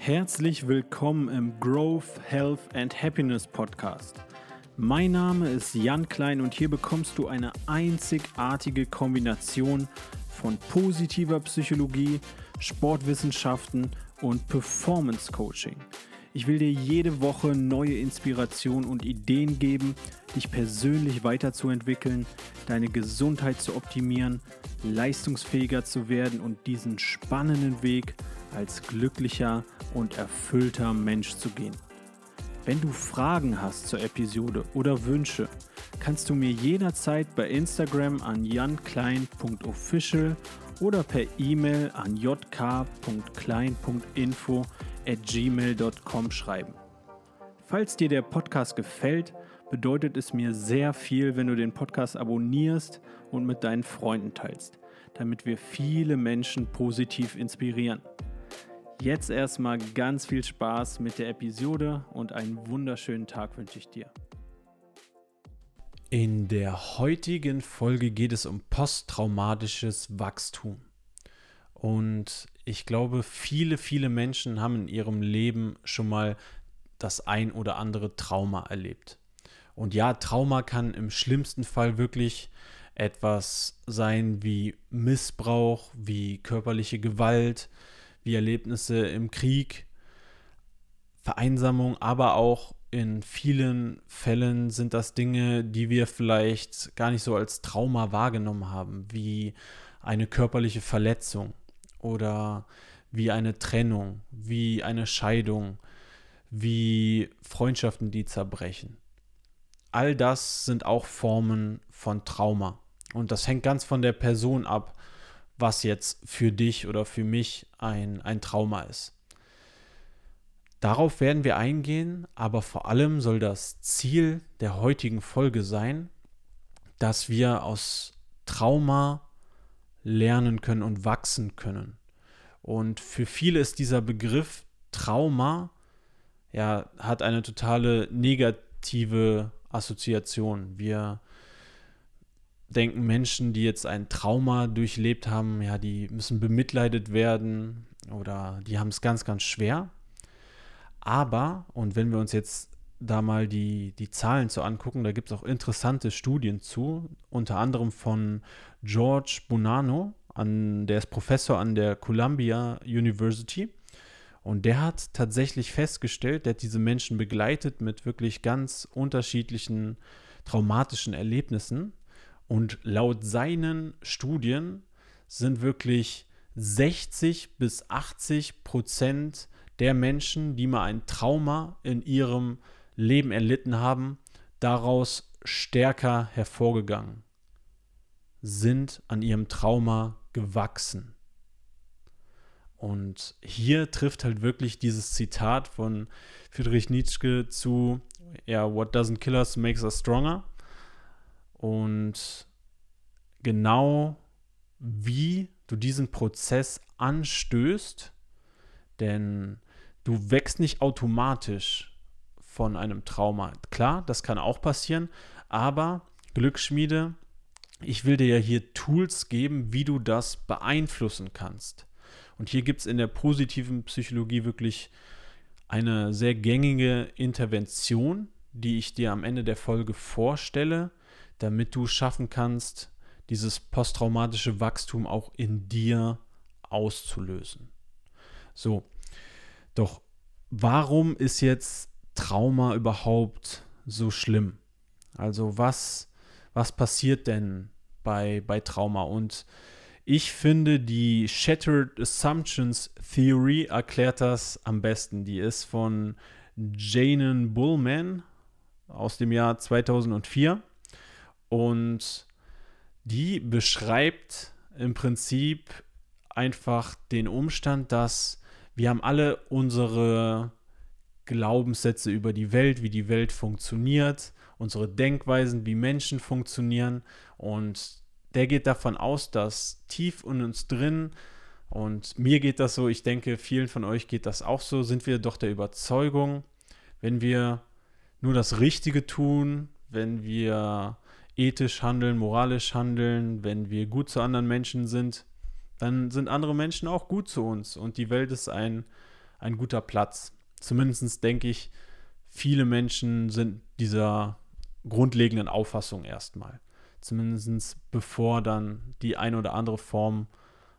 Herzlich willkommen im Growth, Health and Happiness Podcast. Mein Name ist Jan Klein und hier bekommst du eine einzigartige Kombination von positiver Psychologie, Sportwissenschaften und Performance Coaching. Ich will dir jede Woche neue Inspiration und Ideen geben, dich persönlich weiterzuentwickeln, deine Gesundheit zu optimieren, leistungsfähiger zu werden und diesen spannenden Weg als glücklicher und erfüllter Mensch zu gehen. Wenn du Fragen hast zur Episode oder Wünsche, kannst du mir jederzeit bei Instagram an janklein.official oder per E-Mail an jk.klein.info at gmail.com schreiben. Falls dir der Podcast gefällt, bedeutet es mir sehr viel, wenn du den Podcast abonnierst und mit deinen Freunden teilst, damit wir viele Menschen positiv inspirieren. Jetzt erstmal ganz viel Spaß mit der Episode und einen wunderschönen Tag wünsche ich dir. In der heutigen Folge geht es um posttraumatisches Wachstum. Und ich glaube, viele, viele Menschen haben in ihrem Leben schon mal das ein oder andere Trauma erlebt. Und ja, Trauma kann im schlimmsten Fall wirklich etwas sein wie Missbrauch, wie körperliche Gewalt, wie Erlebnisse im Krieg, Vereinsamung, aber auch in vielen Fällen sind das Dinge, die wir vielleicht gar nicht so als Trauma wahrgenommen haben, wie eine körperliche Verletzung oder wie eine Trennung, wie eine Scheidung, wie Freundschaften, die zerbrechen. All das sind auch Formen von Trauma. Und das hängt ganz von der Person ab, was jetzt für dich oder für mich ein, ein Trauma ist. Darauf werden wir eingehen, aber vor allem soll das Ziel der heutigen Folge sein, dass wir aus Trauma lernen können und wachsen können. Und für viele ist dieser Begriff Trauma ja hat eine totale negative Assoziation. Wir denken Menschen, die jetzt ein Trauma durchlebt haben, ja, die müssen bemitleidet werden oder die haben es ganz, ganz schwer. Aber, und wenn wir uns jetzt da mal die, die Zahlen zu angucken, da gibt es auch interessante Studien zu, unter anderem von George Bonanno, an, der ist Professor an der Columbia University. Und der hat tatsächlich festgestellt, der hat diese Menschen begleitet mit wirklich ganz unterschiedlichen traumatischen Erlebnissen. Und laut seinen Studien sind wirklich 60 bis 80 Prozent der Menschen, die mal ein Trauma in ihrem Leben erlitten haben, daraus stärker hervorgegangen, sind an ihrem Trauma gewachsen. Und hier trifft halt wirklich dieses Zitat von Friedrich Nietzsche zu, ja, what doesn't kill us makes us stronger. Und genau wie du diesen Prozess anstößt, denn du wächst nicht automatisch von einem Trauma. Klar, das kann auch passieren, aber Glücksschmiede, ich will dir ja hier Tools geben, wie du das beeinflussen kannst. Und hier gibt es in der positiven Psychologie wirklich eine sehr gängige Intervention, die ich dir am Ende der Folge vorstelle, damit du schaffen kannst, dieses posttraumatische Wachstum auch in dir auszulösen. So, doch warum ist jetzt Trauma überhaupt so schlimm? Also was, was passiert denn bei, bei Trauma? Und ich finde, die Shattered Assumptions Theory erklärt das am besten. Die ist von Janen Bullman aus dem Jahr 2004 und die beschreibt im Prinzip einfach den Umstand, dass wir haben alle unsere Glaubenssätze über die Welt, wie die Welt funktioniert, unsere Denkweisen, wie Menschen funktionieren. Und der geht davon aus, dass tief in uns drin, und mir geht das so, ich denke, vielen von euch geht das auch so, sind wir doch der Überzeugung, wenn wir nur das Richtige tun, wenn wir ethisch handeln, moralisch handeln, wenn wir gut zu anderen Menschen sind, dann sind andere Menschen auch gut zu uns und die Welt ist ein, ein guter Platz. Zumindest denke ich, viele Menschen sind dieser grundlegenden Auffassung erstmal. Zumindest bevor dann die eine oder andere Form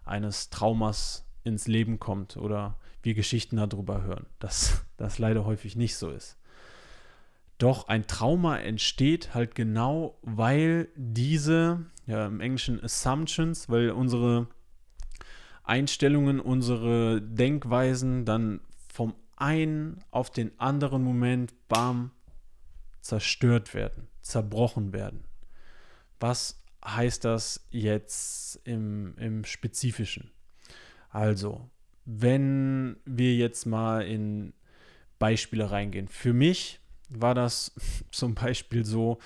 eines Traumas ins Leben kommt oder wir Geschichten darüber hören, dass das leider häufig nicht so ist. Doch ein Trauma entsteht halt genau, weil diese, ja im Englischen Assumptions, weil unsere Einstellungen, unsere Denkweisen dann vom einen auf den anderen Moment, bam, zerstört werden, zerbrochen werden. Was heißt das jetzt im, im Spezifischen? Also, wenn wir jetzt mal in Beispiele reingehen. Für mich war das zum Beispiel so,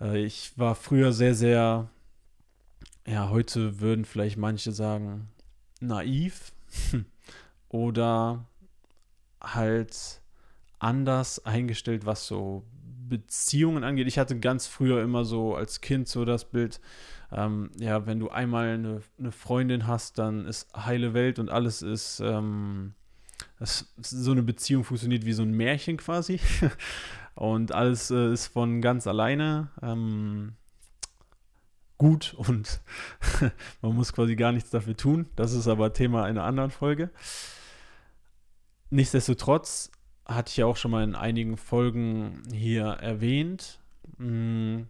äh, ich war früher sehr, sehr, ja, heute würden vielleicht manche sagen, naiv oder halt anders eingestellt, was so Beziehungen angeht. Ich hatte ganz früher immer so als Kind so das Bild, ähm, ja, wenn du einmal eine, eine, Freundin hast, dann ist heile Welt und alles ist, ähm, das, so eine Beziehung funktioniert wie so ein Märchen quasi. und alles äh, ist von ganz alleine ähm, gut und man muss quasi gar nichts dafür tun. Das ist aber Thema einer anderen Folge. Nichtsdestotrotz hatte ich ja auch schon mal in einigen Folgen hier erwähnt. Mm,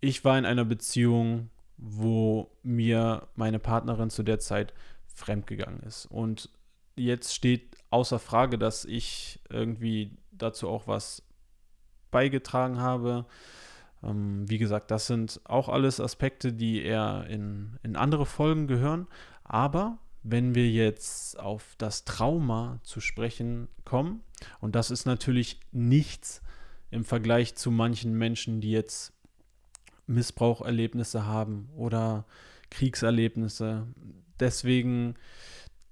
ich war in einer Beziehung, wo mir meine Partnerin zu der Zeit fremdgegangen ist. Und jetzt steht außer Frage, dass ich irgendwie dazu auch was beigetragen habe. Ähm, wie gesagt, das sind auch alles Aspekte, die eher in, in andere Folgen gehören. Aber wenn wir jetzt auf das Trauma zu sprechen kommen, und das ist natürlich nichts im Vergleich zu manchen Menschen, die jetzt Missbraucherlebnisse haben oder Kriegserlebnisse. Deswegen,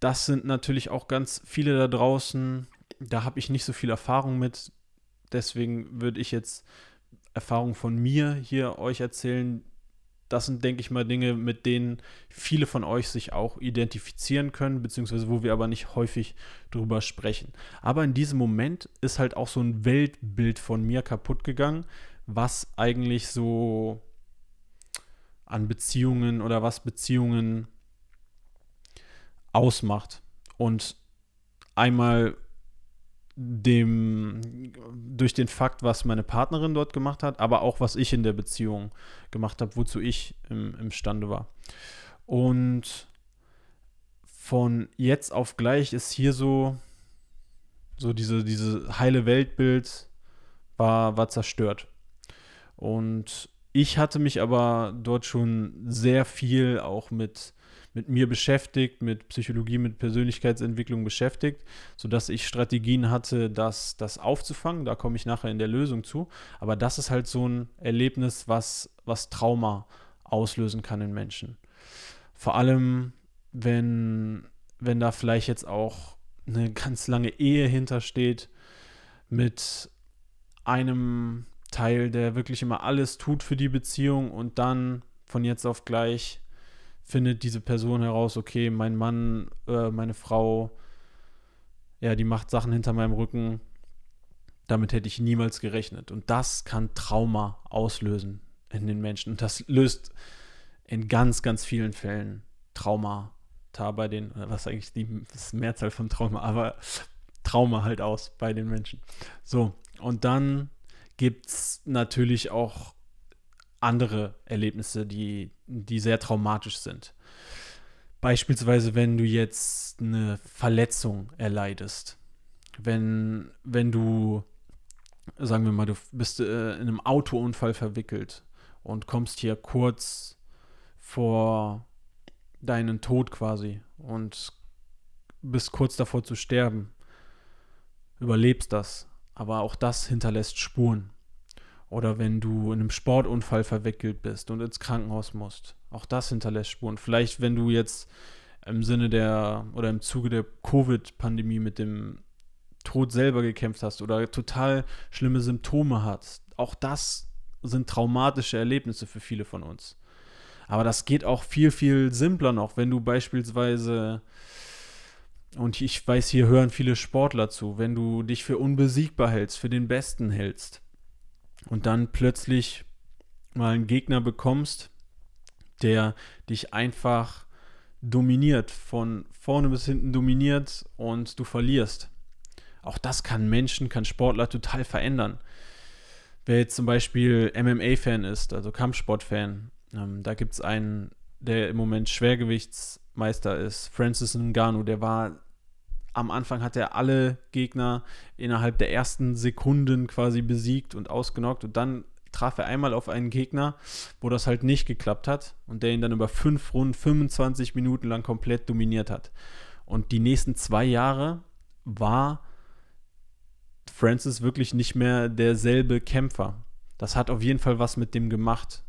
das sind natürlich auch ganz viele da draußen. Da habe ich nicht so viel Erfahrung mit. Deswegen würde ich jetzt Erfahrungen von mir hier euch erzählen, das sind, denke ich mal, Dinge, mit denen viele von euch sich auch identifizieren können, beziehungsweise wo wir aber nicht häufig drüber sprechen. Aber in diesem Moment ist halt auch so ein Weltbild von mir kaputt gegangen, was eigentlich so an Beziehungen oder was Beziehungen ausmacht. Und einmal dem, durch den Fakt, was meine Partnerin dort gemacht hat, aber auch was ich in der Beziehung gemacht habe, wozu ich im, imstande war. Und von jetzt auf gleich ist hier so, so diese, diese heile Weltbild war, war zerstört. Und ich hatte mich aber dort schon sehr viel auch mit mit mir beschäftigt, mit Psychologie, mit Persönlichkeitsentwicklung beschäftigt, sodass ich Strategien hatte, das, das aufzufangen. Da komme ich nachher in der Lösung zu. Aber das ist halt so ein Erlebnis, was, was Trauma auslösen kann in Menschen. Vor allem, wenn, wenn da vielleicht jetzt auch eine ganz lange Ehe hintersteht mit einem Teil, der wirklich immer alles tut für die Beziehung und dann von jetzt auf gleich findet diese Person heraus, okay, mein Mann, äh, meine Frau, ja, die macht Sachen hinter meinem Rücken. Damit hätte ich niemals gerechnet. Und das kann Trauma auslösen in den Menschen. Und das löst in ganz, ganz vielen Fällen Trauma da bei den, was eigentlich die das Mehrzahl von Trauma, aber Trauma halt aus bei den Menschen. So, und dann gibt es natürlich auch andere Erlebnisse, die, die sehr traumatisch sind. Beispielsweise, wenn du jetzt eine Verletzung erleidest, wenn, wenn du, sagen wir mal, du bist äh, in einem Autounfall verwickelt und kommst hier kurz vor deinen Tod quasi und bist kurz davor zu sterben, überlebst das, aber auch das hinterlässt Spuren. Oder wenn du in einem Sportunfall verwickelt bist und ins Krankenhaus musst. Auch das hinterlässt Spuren. Vielleicht, wenn du jetzt im Sinne der oder im Zuge der Covid-Pandemie mit dem Tod selber gekämpft hast oder total schlimme Symptome hast. Auch das sind traumatische Erlebnisse für viele von uns. Aber das geht auch viel, viel simpler noch, wenn du beispielsweise und ich weiß, hier hören viele Sportler zu, wenn du dich für unbesiegbar hältst, für den Besten hältst und dann plötzlich mal einen Gegner bekommst, der dich einfach dominiert, von vorne bis hinten dominiert und du verlierst. Auch das kann Menschen, kann Sportler total verändern. Wer jetzt zum Beispiel MMA-Fan ist, also Kampfsport-Fan, ähm, da gibt es einen, der im Moment Schwergewichtsmeister ist, Francis Ngannou, der war am Anfang hat er alle Gegner innerhalb der ersten Sekunden quasi besiegt und ausgenockt und dann traf er einmal auf einen Gegner, wo das halt nicht geklappt hat und der ihn dann über fünf Runden, 25 Minuten lang komplett dominiert hat. Und die nächsten zwei Jahre war Francis wirklich nicht mehr derselbe Kämpfer. Das hat auf jeden Fall was mit dem gemacht.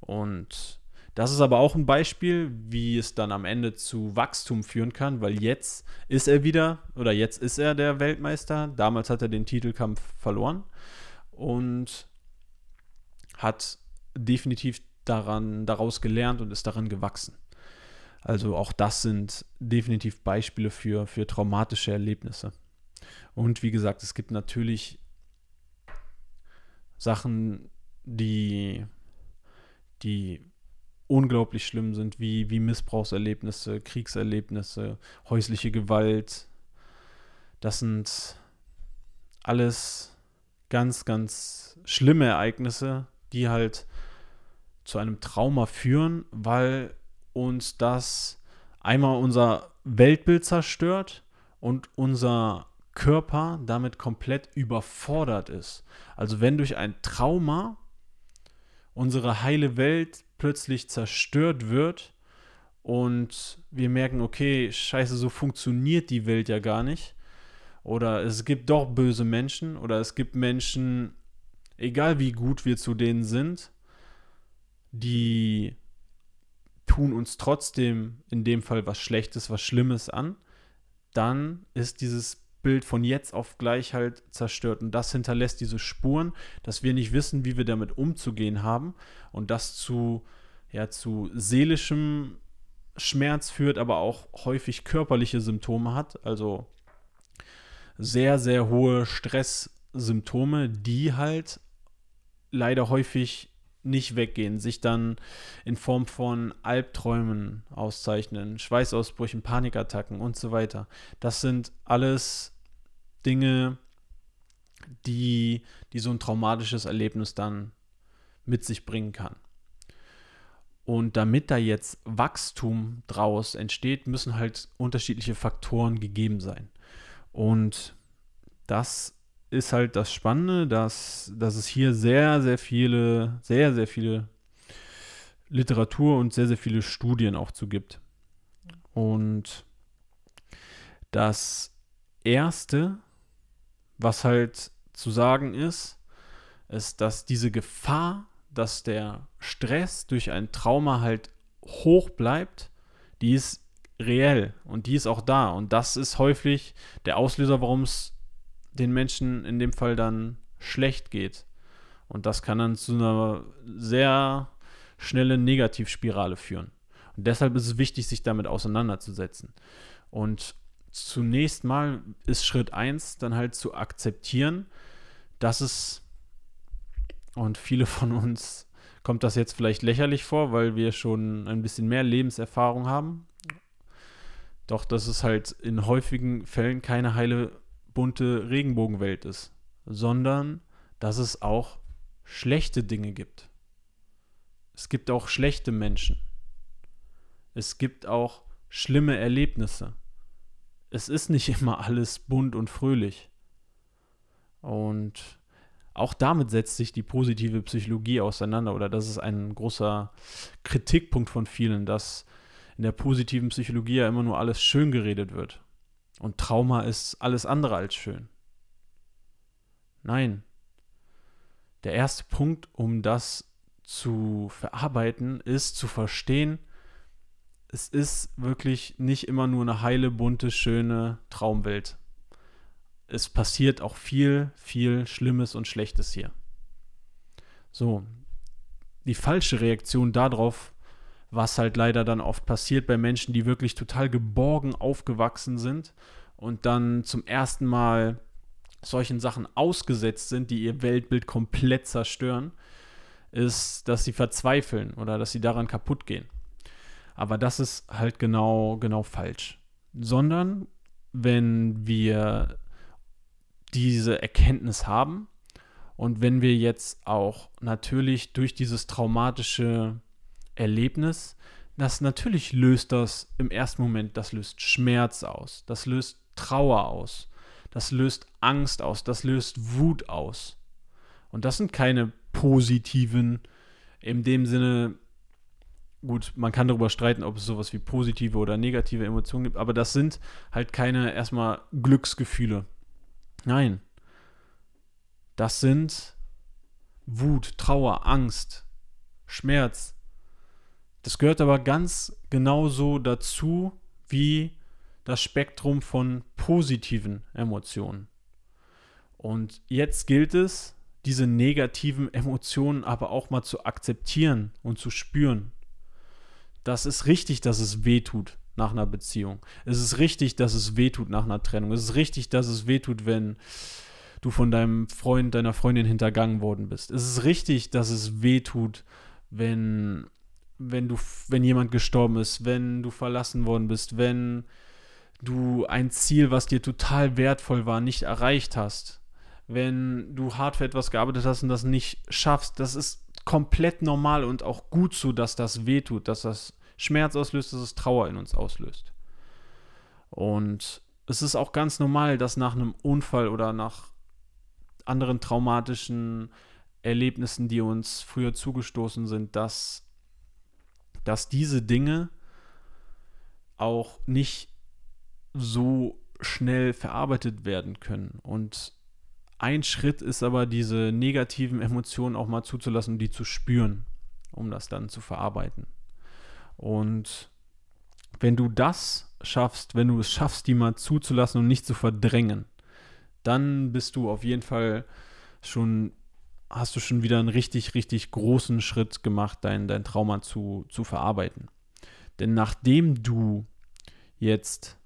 Und das ist aber auch ein Beispiel, wie es dann am Ende zu Wachstum führen kann, weil jetzt ist er wieder oder jetzt ist er der Weltmeister. Damals hat er den Titelkampf verloren und hat definitiv daran, daraus gelernt und ist daran gewachsen. Also auch das sind definitiv Beispiele für, für traumatische Erlebnisse. Und wie gesagt, es gibt natürlich Sachen, die, die unglaublich schlimm sind, wie, wie Missbrauchserlebnisse, Kriegserlebnisse, häusliche Gewalt. Das sind alles ganz, ganz schlimme Ereignisse, die halt zu einem Trauma führen, weil uns das einmal unser Weltbild zerstört und unser Körper damit komplett überfordert ist. Also wenn durch ein Trauma unsere heile Welt plötzlich zerstört wird und wir merken, okay, scheiße, so funktioniert die Welt ja gar nicht. Oder es gibt doch böse Menschen oder es gibt Menschen, egal wie gut wir zu denen sind, die tun uns trotzdem in dem Fall was Schlechtes, was Schlimmes an, dann ist dieses Bild von jetzt auf gleich halt zerstört. Und das hinterlässt diese Spuren, dass wir nicht wissen, wie wir damit umzugehen haben. Und das zu, ja, zu seelischem Schmerz führt, aber auch häufig körperliche Symptome hat. Also sehr, sehr hohe Stresssymptome, die halt leider häufig nicht weggehen, sich dann in Form von Albträumen auszeichnen, Schweißausbrüchen, Panikattacken und so weiter. Das sind alles Dinge, die, die so ein traumatisches Erlebnis dann mit sich bringen kann. Und damit da jetzt Wachstum draus entsteht, müssen halt unterschiedliche Faktoren gegeben sein. Und das ist halt das Spannende, dass, dass es hier sehr, sehr viele, sehr, sehr viele Literatur und sehr, sehr viele Studien auch zu gibt. Und das erste, was halt zu sagen ist, ist, dass diese Gefahr, dass der Stress durch ein Trauma halt hoch bleibt, die ist reell und die ist auch da. Und das ist häufig der Auslöser, warum es den Menschen in dem Fall dann schlecht geht. Und das kann dann zu einer sehr schnellen Negativspirale führen. Und deshalb ist es wichtig, sich damit auseinanderzusetzen. Und zunächst mal ist Schritt 1 dann halt zu akzeptieren, dass es, und viele von uns kommt das jetzt vielleicht lächerlich vor, weil wir schon ein bisschen mehr Lebenserfahrung haben. Doch dass es halt in häufigen Fällen keine heile bunte Regenbogenwelt ist, sondern dass es auch schlechte Dinge gibt. Es gibt auch schlechte Menschen. Es gibt auch schlimme Erlebnisse. Es ist nicht immer alles bunt und fröhlich. Und auch damit setzt sich die positive Psychologie auseinander oder das ist ein großer Kritikpunkt von vielen, dass in der positiven Psychologie ja immer nur alles schön geredet wird. Und Trauma ist alles andere als schön. Nein. Der erste Punkt, um das zu verarbeiten, ist zu verstehen, es ist wirklich nicht immer nur eine heile, bunte, schöne Traumwelt. Es passiert auch viel, viel Schlimmes und Schlechtes hier. So, die falsche Reaktion darauf was halt leider dann oft passiert bei Menschen, die wirklich total geborgen aufgewachsen sind und dann zum ersten Mal solchen Sachen ausgesetzt sind, die ihr Weltbild komplett zerstören, ist, dass sie verzweifeln oder dass sie daran kaputt gehen. Aber das ist halt genau, genau falsch. Sondern wenn wir diese Erkenntnis haben und wenn wir jetzt auch natürlich durch dieses traumatische Erlebnis, das natürlich löst das im ersten Moment, das löst Schmerz aus, das löst Trauer aus, das löst Angst aus, das löst Wut aus. Und das sind keine positiven, in dem Sinne, gut, man kann darüber streiten, ob es sowas wie positive oder negative Emotionen gibt, aber das sind halt keine erstmal Glücksgefühle. Nein. Das sind Wut, Trauer, Angst, Schmerz, das gehört aber ganz genauso dazu wie das Spektrum von positiven Emotionen. Und jetzt gilt es, diese negativen Emotionen aber auch mal zu akzeptieren und zu spüren. Das ist richtig, dass es weh tut nach einer Beziehung. Es ist richtig, dass es weh tut nach einer Trennung. Es ist richtig, dass es weh tut, wenn du von deinem Freund, deiner Freundin hintergangen worden bist. Es ist richtig, dass es weh tut, wenn wenn du, wenn jemand gestorben ist, wenn du verlassen worden bist, wenn du ein Ziel, was dir total wertvoll war, nicht erreicht hast, wenn du hart für etwas gearbeitet hast und das nicht schaffst, das ist komplett normal und auch gut so, dass das wehtut, dass das Schmerz auslöst, dass es Trauer in uns auslöst. Und es ist auch ganz normal, dass nach einem Unfall oder nach anderen traumatischen Erlebnissen, die uns früher zugestoßen sind, dass dass diese Dinge auch nicht so schnell verarbeitet werden können. Und ein Schritt ist aber, diese negativen Emotionen auch mal zuzulassen die zu spüren, um das dann zu verarbeiten. Und wenn du das schaffst, wenn du es schaffst, die mal zuzulassen und nicht zu verdrängen, dann bist du auf jeden Fall schon hast du schon wieder einen richtig, richtig großen Schritt gemacht, dein, dein Trauma zu, zu verarbeiten. Denn nachdem du jetzt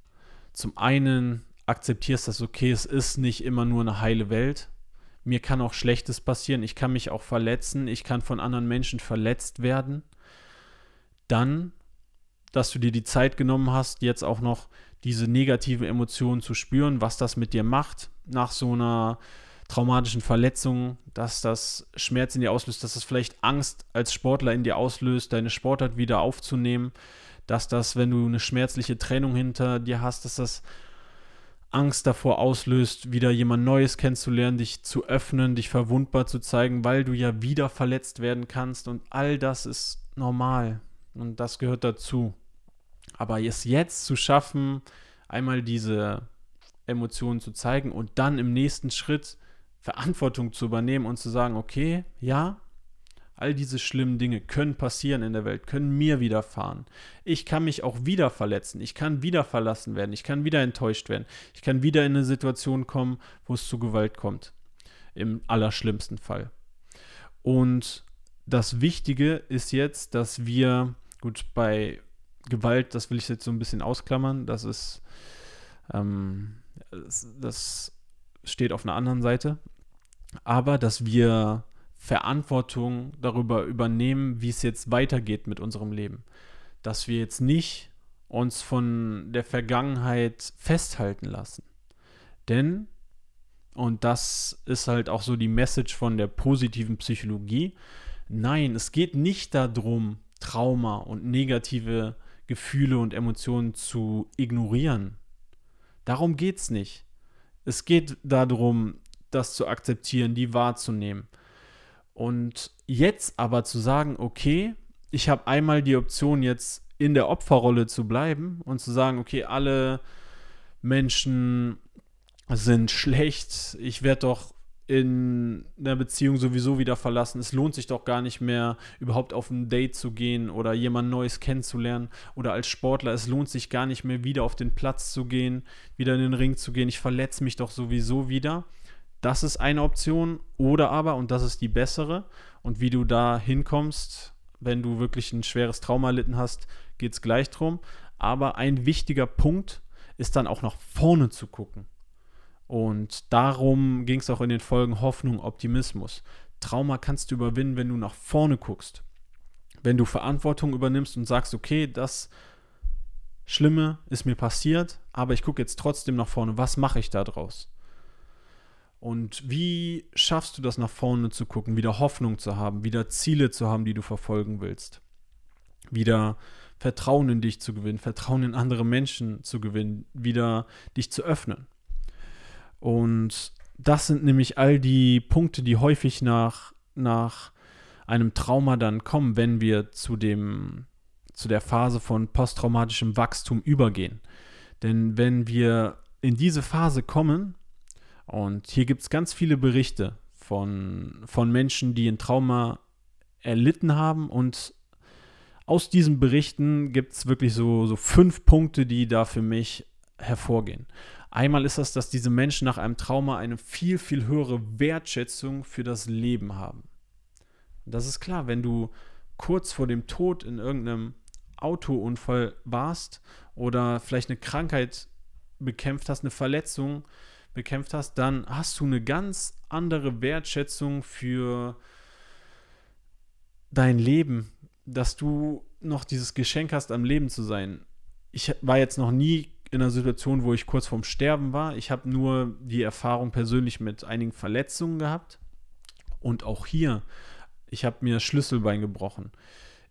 zum einen akzeptierst, dass okay, es ist nicht immer nur eine heile Welt, mir kann auch Schlechtes passieren, ich kann mich auch verletzen, ich kann von anderen Menschen verletzt werden, dann, dass du dir die Zeit genommen hast, jetzt auch noch diese negativen Emotionen zu spüren, was das mit dir macht nach so einer traumatischen Verletzungen, dass das Schmerz in dir auslöst, dass das vielleicht Angst als Sportler in dir auslöst, deine Sportart wieder aufzunehmen, dass das, wenn du eine schmerzliche Trennung hinter dir hast, dass das Angst davor auslöst, wieder jemand Neues kennenzulernen, dich zu öffnen, dich verwundbar zu zeigen, weil du ja wieder verletzt werden kannst und all das ist normal und das gehört dazu. Aber es jetzt zu schaffen, einmal diese Emotionen zu zeigen und dann im nächsten Schritt Verantwortung zu übernehmen und zu sagen, okay, ja, all diese schlimmen Dinge können passieren in der Welt, können mir widerfahren. Ich kann mich auch wieder verletzen, ich kann wieder verlassen werden, ich kann wieder enttäuscht werden, ich kann wieder in eine Situation kommen, wo es zu Gewalt kommt. Im allerschlimmsten Fall. Und das Wichtige ist jetzt, dass wir, gut, bei Gewalt, das will ich jetzt so ein bisschen ausklammern, das ist, ähm, das, das steht auf einer anderen Seite aber dass wir Verantwortung darüber übernehmen, wie es jetzt weitergeht mit unserem Leben. Dass wir jetzt nicht uns von der Vergangenheit festhalten lassen. Denn, und das ist halt auch so die Message von der positiven Psychologie, nein, es geht nicht darum, Trauma und negative Gefühle und Emotionen zu ignorieren. Darum geht es nicht. Es geht darum, das zu akzeptieren, die wahrzunehmen. Und jetzt aber zu sagen, okay, ich habe einmal die Option, jetzt in der Opferrolle zu bleiben und zu sagen, okay, alle Menschen sind schlecht, ich werde doch in einer Beziehung sowieso wieder verlassen. Es lohnt sich doch gar nicht mehr, überhaupt auf ein Date zu gehen oder jemand Neues kennenzulernen. Oder als Sportler, es lohnt sich gar nicht mehr, wieder auf den Platz zu gehen, wieder in den Ring zu gehen. Ich verletze mich doch sowieso wieder. Das ist eine Option. Oder aber, und das ist die bessere, und wie du da hinkommst, wenn du wirklich ein schweres Trauma erlitten hast, geht es gleich drum. Aber ein wichtiger Punkt ist dann auch nach vorne zu gucken. Und darum ging es auch in den Folgen Hoffnung, Optimismus. Trauma kannst du überwinden, wenn du nach vorne guckst. Wenn du Verantwortung übernimmst und sagst, okay, das Schlimme ist mir passiert, aber ich gucke jetzt trotzdem nach vorne. Was mache ich da draus? Und wie schaffst du das nach vorne zu gucken, wieder Hoffnung zu haben, wieder Ziele zu haben, die du verfolgen willst? Wieder Vertrauen in dich zu gewinnen, Vertrauen in andere Menschen zu gewinnen, wieder dich zu öffnen. Und das sind nämlich all die Punkte, die häufig nach, nach einem Trauma dann kommen, wenn wir zu, dem, zu der Phase von posttraumatischem Wachstum übergehen. Denn wenn wir in diese Phase kommen, und hier gibt es ganz viele Berichte von, von Menschen, die ein Trauma erlitten haben und aus diesen Berichten gibt es wirklich so, so fünf Punkte, die da für mich hervorgehen. Einmal ist das, dass diese Menschen nach einem Trauma eine viel, viel höhere Wertschätzung für das Leben haben. Das ist klar, wenn du kurz vor dem Tod in irgendeinem Autounfall warst oder vielleicht eine Krankheit bekämpft hast, eine Verletzung bekämpft hast, dann hast du eine ganz andere Wertschätzung für dein Leben, dass du noch dieses Geschenk hast, am Leben zu sein. Ich war jetzt noch nie in einer Situation, wo ich kurz vorm Sterben war. Ich habe nur die Erfahrung persönlich mit einigen Verletzungen gehabt. Und auch hier, ich habe mir das Schlüsselbein gebrochen.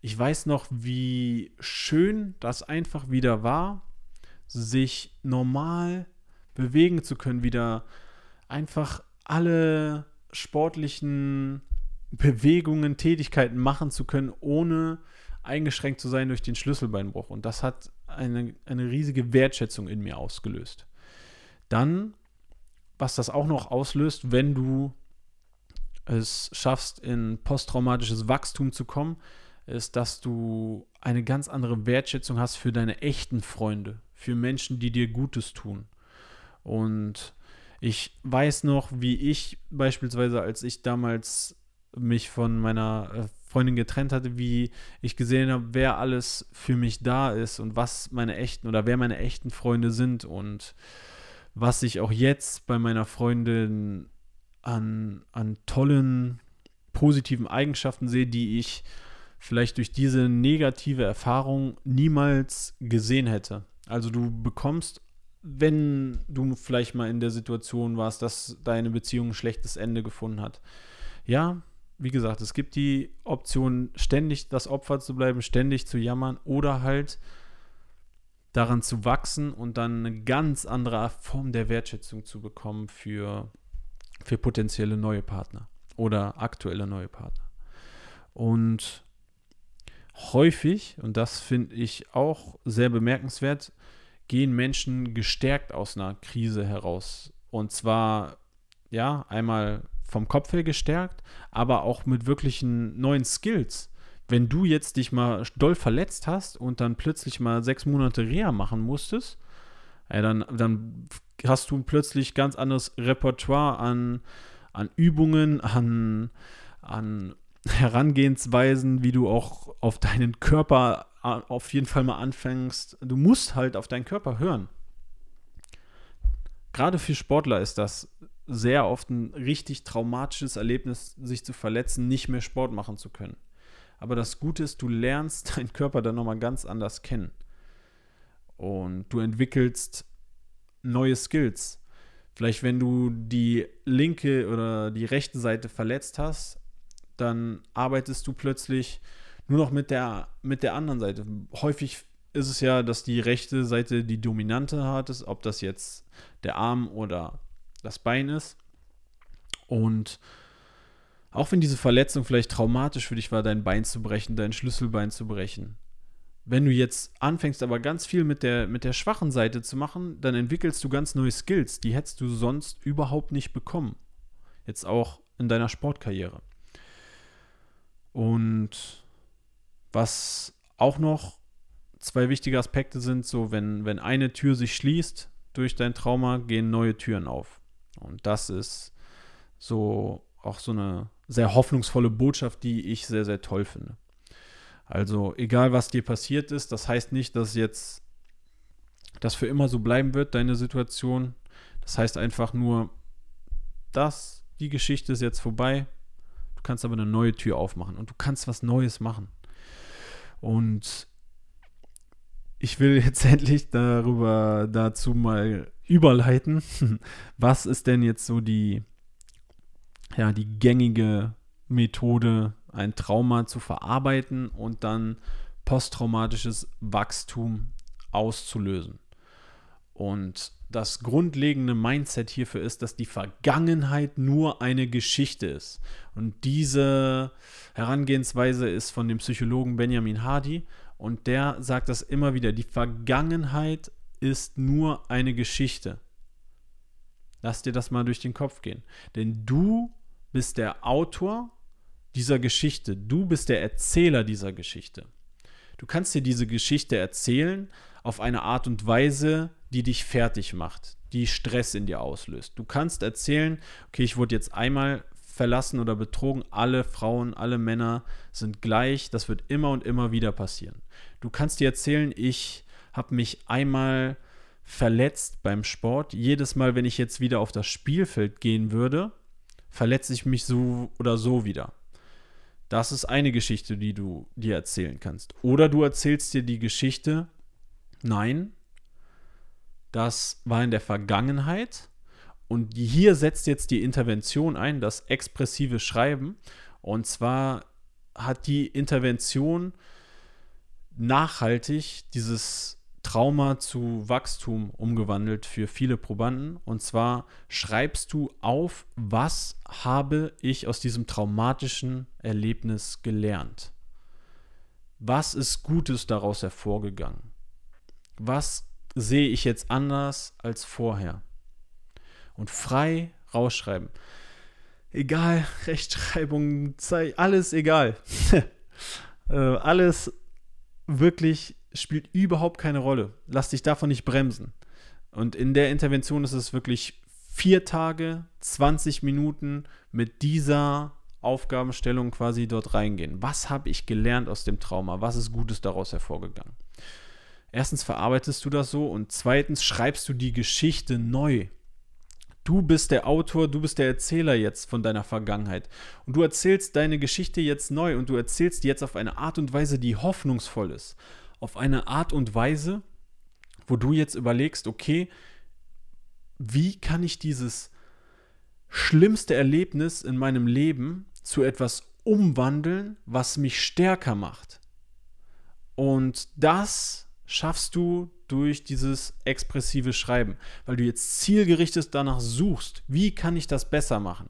Ich weiß noch, wie schön das einfach wieder war, sich normal bewegen zu können, wieder einfach alle sportlichen Bewegungen, Tätigkeiten machen zu können, ohne eingeschränkt zu sein durch den Schlüsselbeinbruch. Und das hat eine, eine riesige Wertschätzung in mir ausgelöst. Dann, was das auch noch auslöst, wenn du es schaffst, in posttraumatisches Wachstum zu kommen, ist, dass du eine ganz andere Wertschätzung hast für deine echten Freunde, für Menschen, die dir Gutes tun. Und ich weiß noch, wie ich beispielsweise, als ich damals mich von meiner äh, Freundin getrennt hatte, wie ich gesehen habe, wer alles für mich da ist und was meine echten oder wer meine echten Freunde sind und was ich auch jetzt bei meiner Freundin an, an tollen, positiven Eigenschaften sehe, die ich vielleicht durch diese negative Erfahrung niemals gesehen hätte. Also du bekommst, wenn du vielleicht mal in der Situation warst, dass deine Beziehung ein schlechtes Ende gefunden hat. Ja, wie gesagt, es gibt die Option, ständig das Opfer zu bleiben, ständig zu jammern oder halt daran zu wachsen und dann eine ganz andere Form der Wertschätzung zu bekommen für, für potenzielle neue Partner oder aktuelle neue Partner. Und häufig, und das finde ich auch sehr bemerkenswert, gehen Menschen gestärkt aus einer Krise heraus. Und zwar, ja, einmal vom Kopf her gestärkt, aber auch mit wirklichen neuen Skills. Wenn du jetzt dich mal doll verletzt hast und dann plötzlich mal sechs Monate Reha machen musstest, ja, dann, dann hast du plötzlich ganz anderes Repertoire an, an Übungen, an, an Herangehensweisen, wie du auch auf deinen Körper auf jeden Fall mal anfängst. Du musst halt auf deinen Körper hören. Gerade für Sportler ist das sehr oft ein richtig traumatisches Erlebnis, sich zu verletzen, nicht mehr Sport machen zu können. Aber das Gute ist, du lernst deinen Körper dann nochmal ganz anders kennen. Und du entwickelst neue Skills. Vielleicht, wenn du die linke oder die rechte Seite verletzt hast, dann arbeitest du plötzlich nur noch mit der, mit der anderen Seite. Häufig ist es ja, dass die rechte Seite die dominante hat, ob das jetzt der Arm oder das Bein ist. Und auch wenn diese Verletzung vielleicht traumatisch für dich war, dein Bein zu brechen, dein Schlüsselbein zu brechen, wenn du jetzt anfängst, aber ganz viel mit der, mit der schwachen Seite zu machen, dann entwickelst du ganz neue Skills, die hättest du sonst überhaupt nicht bekommen. Jetzt auch in deiner Sportkarriere. Und was auch noch zwei wichtige Aspekte sind, so wenn, wenn eine Tür sich schließt durch dein Trauma, gehen neue Türen auf. Und das ist so auch so eine sehr hoffnungsvolle Botschaft, die ich sehr, sehr toll finde. Also egal, was dir passiert ist, das heißt nicht, dass jetzt das für immer so bleiben wird, deine Situation. Das heißt einfach nur, dass die Geschichte ist jetzt vorbei. Du kannst aber eine neue Tür aufmachen und du kannst was Neues machen. Und ich will jetzt endlich darüber dazu mal überleiten. Was ist denn jetzt so die, ja, die gängige Methode, ein Trauma zu verarbeiten und dann posttraumatisches Wachstum auszulösen? Und das grundlegende Mindset hierfür ist, dass die Vergangenheit nur eine Geschichte ist. Und diese Herangehensweise ist von dem Psychologen Benjamin Hardy und der sagt das immer wieder. Die Vergangenheit ist nur eine Geschichte. Lass dir das mal durch den Kopf gehen. Denn du bist der Autor dieser Geschichte. Du bist der Erzähler dieser Geschichte. Du kannst dir diese Geschichte erzählen auf eine Art und Weise, die dich fertig macht, die Stress in dir auslöst. Du kannst erzählen, okay, ich wurde jetzt einmal verlassen oder betrogen, alle Frauen, alle Männer sind gleich, das wird immer und immer wieder passieren. Du kannst dir erzählen, ich habe mich einmal verletzt beim Sport. Jedes Mal, wenn ich jetzt wieder auf das Spielfeld gehen würde, verletze ich mich so oder so wieder. Das ist eine Geschichte, die du dir erzählen kannst. Oder du erzählst dir die Geschichte, nein, das war in der Vergangenheit und hier setzt jetzt die Intervention ein, das expressive Schreiben. Und zwar hat die Intervention nachhaltig dieses Trauma zu Wachstum umgewandelt für viele Probanden. Und zwar schreibst du auf, was habe ich aus diesem traumatischen Erlebnis gelernt? Was ist Gutes daraus hervorgegangen? Was sehe ich jetzt anders als vorher? Und frei rausschreiben. Egal, Rechtschreibung, alles egal. äh, alles wirklich spielt überhaupt keine Rolle. Lass dich davon nicht bremsen. Und in der Intervention ist es wirklich vier Tage, 20 Minuten mit dieser Aufgabenstellung quasi dort reingehen. Was habe ich gelernt aus dem Trauma? Was ist Gutes daraus hervorgegangen? Erstens verarbeitest du das so und zweitens schreibst du die Geschichte neu. Du bist der Autor, du bist der Erzähler jetzt von deiner Vergangenheit. Und du erzählst deine Geschichte jetzt neu und du erzählst jetzt auf eine Art und Weise, die hoffnungsvoll ist. Auf eine Art und Weise, wo du jetzt überlegst, okay, wie kann ich dieses schlimmste Erlebnis in meinem Leben zu etwas umwandeln, was mich stärker macht? Und das schaffst du durch dieses expressive Schreiben, weil du jetzt zielgerichtet danach suchst, wie kann ich das besser machen?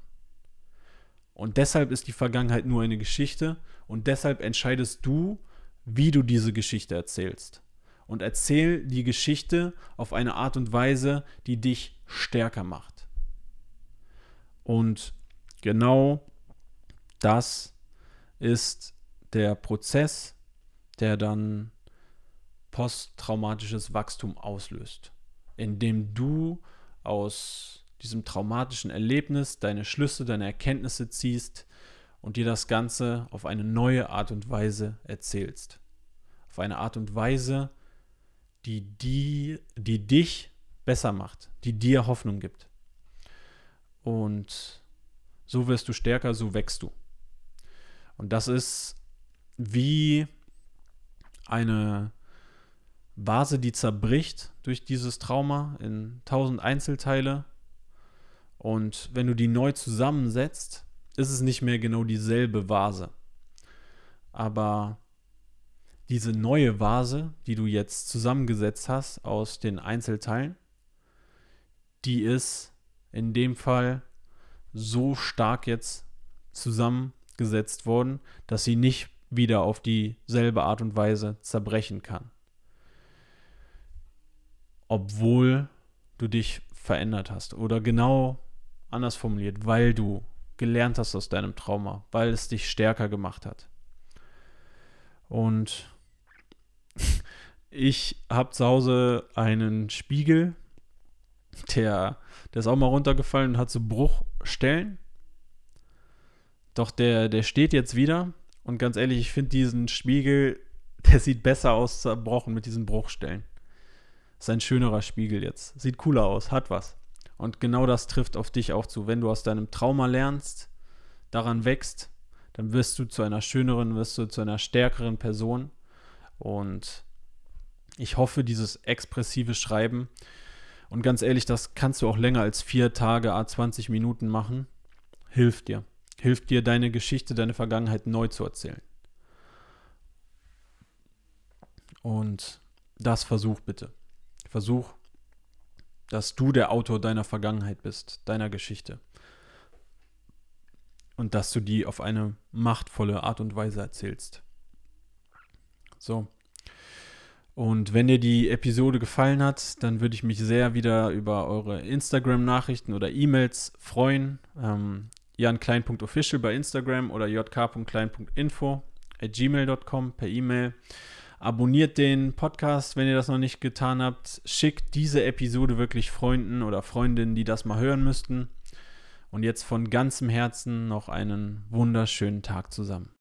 Und deshalb ist die Vergangenheit nur eine Geschichte und deshalb entscheidest du, wie du diese Geschichte erzählst. Und erzähl die Geschichte auf eine Art und Weise, die dich stärker macht. Und genau das ist der Prozess, der dann posttraumatisches Wachstum auslöst, indem du aus diesem traumatischen Erlebnis deine Schlüsse, deine Erkenntnisse ziehst und dir das Ganze auf eine neue Art und Weise erzählst. Auf eine Art und Weise, die, die, die dich besser macht, die dir Hoffnung gibt. Und so wirst du stärker, so wächst du. Und das ist wie eine Vase, die zerbricht durch dieses Trauma in tausend Einzelteile. Und wenn du die neu zusammensetzt, ist es nicht mehr genau dieselbe Vase. Aber diese neue Vase, die du jetzt zusammengesetzt hast aus den Einzelteilen, die ist in dem Fall so stark jetzt zusammengesetzt worden, dass sie nicht wieder auf dieselbe Art und Weise zerbrechen kann obwohl du dich verändert hast. Oder genau anders formuliert, weil du gelernt hast aus deinem Trauma, weil es dich stärker gemacht hat. Und ich habe zu Hause einen Spiegel, der, der ist auch mal runtergefallen und hat so Bruchstellen. Doch der, der steht jetzt wieder Und ganz ehrlich, ich finde diesen Spiegel, der sieht besser aus zerbrochen mit diesen Bruchstellen. Ist ein schönerer Spiegel jetzt. Sieht cooler aus, hat was. Und genau das trifft auf dich auch zu. Wenn du aus deinem Trauma lernst, daran wächst, dann wirst du zu einer schöneren, wirst du zu einer stärkeren Person. Und ich hoffe, dieses expressive Schreiben, und ganz ehrlich, das kannst du auch länger als vier Tage, a 20 Minuten machen, hilft dir. Hilft dir, deine Geschichte, deine Vergangenheit neu zu erzählen. Und das versuch bitte. Versuch, dass du der Autor deiner Vergangenheit bist, deiner Geschichte. Und dass du die auf eine machtvolle Art und Weise erzählst. So. Und wenn dir die Episode gefallen hat, dann würde ich mich sehr wieder über eure Instagram-Nachrichten oder E-Mails freuen. Ähm, janklein.official bei Instagram oder jk.klein.info at gmail.com per E-Mail. Abonniert den Podcast, wenn ihr das noch nicht getan habt. Schickt diese Episode wirklich Freunden oder Freundinnen, die das mal hören müssten. Und jetzt von ganzem Herzen noch einen wunderschönen Tag zusammen.